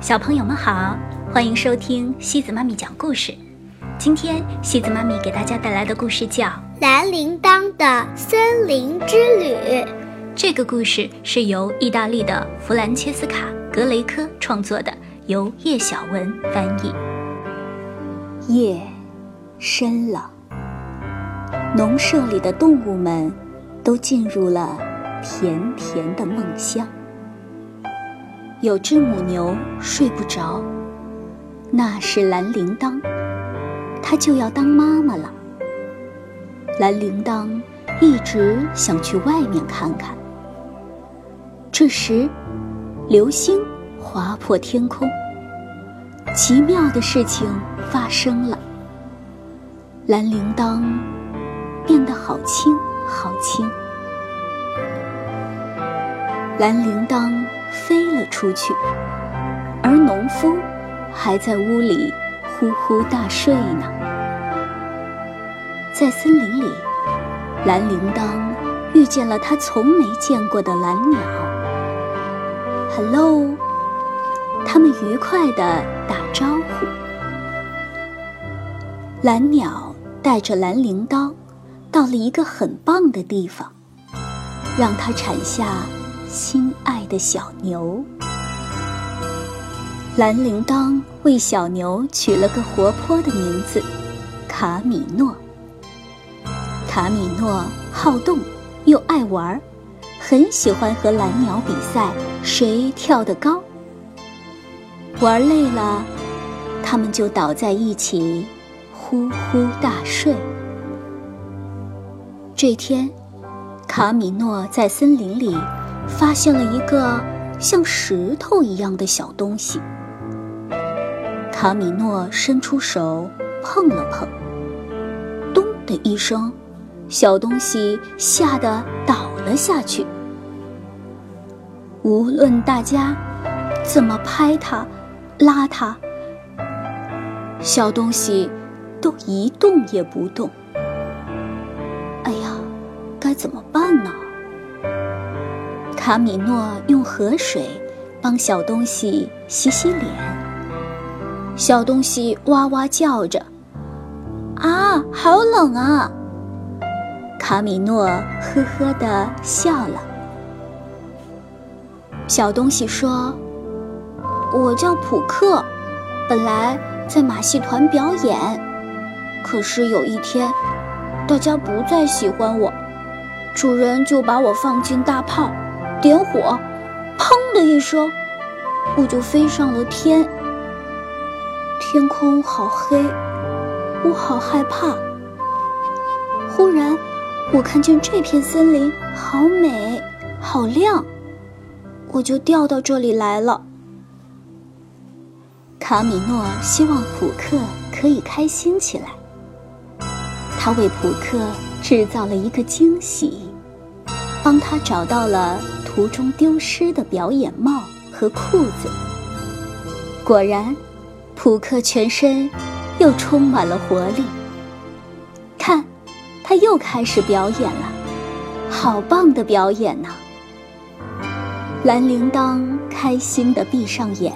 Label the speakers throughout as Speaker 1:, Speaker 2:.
Speaker 1: 小朋友们好，欢迎收听西子妈咪讲故事。今天西子妈咪给大家带来的故事叫《
Speaker 2: 蓝铃铛的森林之旅》。
Speaker 1: 这个故事是由意大利的弗兰切斯卡·格雷科创作的，由叶小文翻译。
Speaker 3: 夜深了，农舍里的动物们都进入了甜甜的梦乡。有只母牛睡不着，那是蓝铃铛，它就要当妈妈了。蓝铃铛一直想去外面看看。这时，流星划破天空，奇妙的事情发生了。蓝铃铛变得好轻好轻，蓝铃铛。飞了出去，而农夫还在屋里呼呼大睡呢。在森林里，蓝铃铛遇见了他从没见过的蓝鸟。“Hello！” 他们愉快地打招呼。蓝鸟带着蓝铃铛到了一个很棒的地方，让它产下。亲爱的小牛，蓝铃铛为小牛取了个活泼的名字——卡米诺。卡米诺好动又爱玩，很喜欢和蓝鸟比赛谁跳得高。玩累了，他们就倒在一起，呼呼大睡。这天，卡米诺在森林里。发现了一个像石头一样的小东西。卡米诺伸出手碰了碰，咚的一声，小东西吓得倒了下去。无论大家怎么拍它、拉它，小东西都一动也不动。哎呀，该怎么办呢？卡米诺用河水帮小东西洗洗脸，小东西哇哇叫着：“啊，好冷啊！”卡米诺呵呵地笑了。小东西说：“我叫普克，本来在马戏团表演，可是有一天，大家不再喜欢我，主人就把我放进大炮。”点火，砰的一声，我就飞上了天。天空好黑，我好害怕。忽然，我看见这片森林好美，好亮，我就掉到这里来了。卡米诺希望普克可以开心起来，他为普克制造了一个惊喜，帮他找到了。途中丢失的表演帽和裤子。果然，扑克全身又充满了活力。看，他又开始表演了，好棒的表演呢！蓝铃铛开心地闭上眼，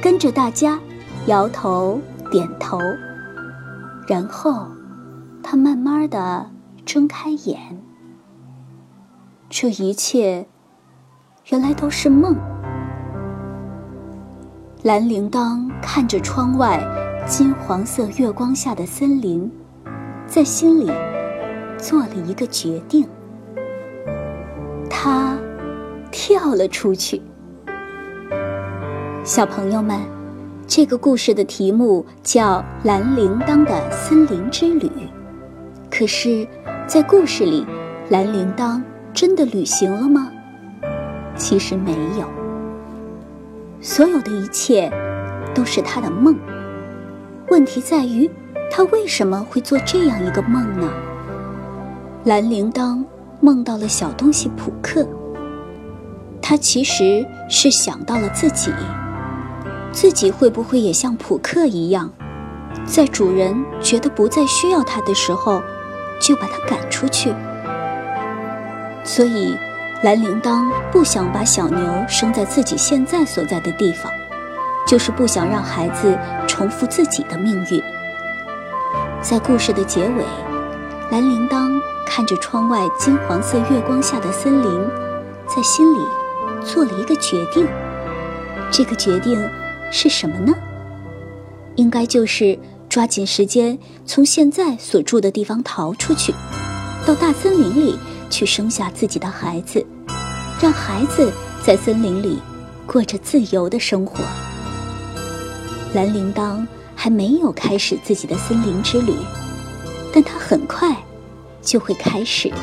Speaker 3: 跟着大家摇头点头。然后，他慢慢地睁开眼。这一切。原来都是梦。蓝铃铛看着窗外金黄色月光下的森林，在心里做了一个决定。他跳了出去。小朋友们，这个故事的题目叫《蓝铃铛的森林之旅》。可是，在故事里，蓝铃铛真的旅行了吗？其实没有，所有的一切都是他的梦。问题在于，他为什么会做这样一个梦呢？蓝铃铛梦到了小东西普克，他其实是想到了自己，自己会不会也像普克一样，在主人觉得不再需要他的时候，就把他赶出去？所以。蓝铃铛不想把小牛生在自己现在所在的地方，就是不想让孩子重复自己的命运。在故事的结尾，蓝铃铛看着窗外金黄色月光下的森林，在心里做了一个决定。这个决定是什么呢？应该就是抓紧时间从现在所住的地方逃出去，到大森林里去生下自己的孩子，让孩子在森林里过着自由的生活。蓝铃铛还没有开始自己的森林之旅，但它很快就会开始的。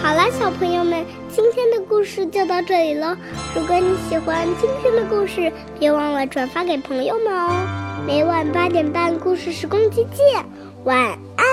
Speaker 2: 好了，小朋友们，今天的故事就到这里喽。如果你喜欢今天的故事，别忘了转发给朋友们哦。每晚八点半，故事时光机见，晚安。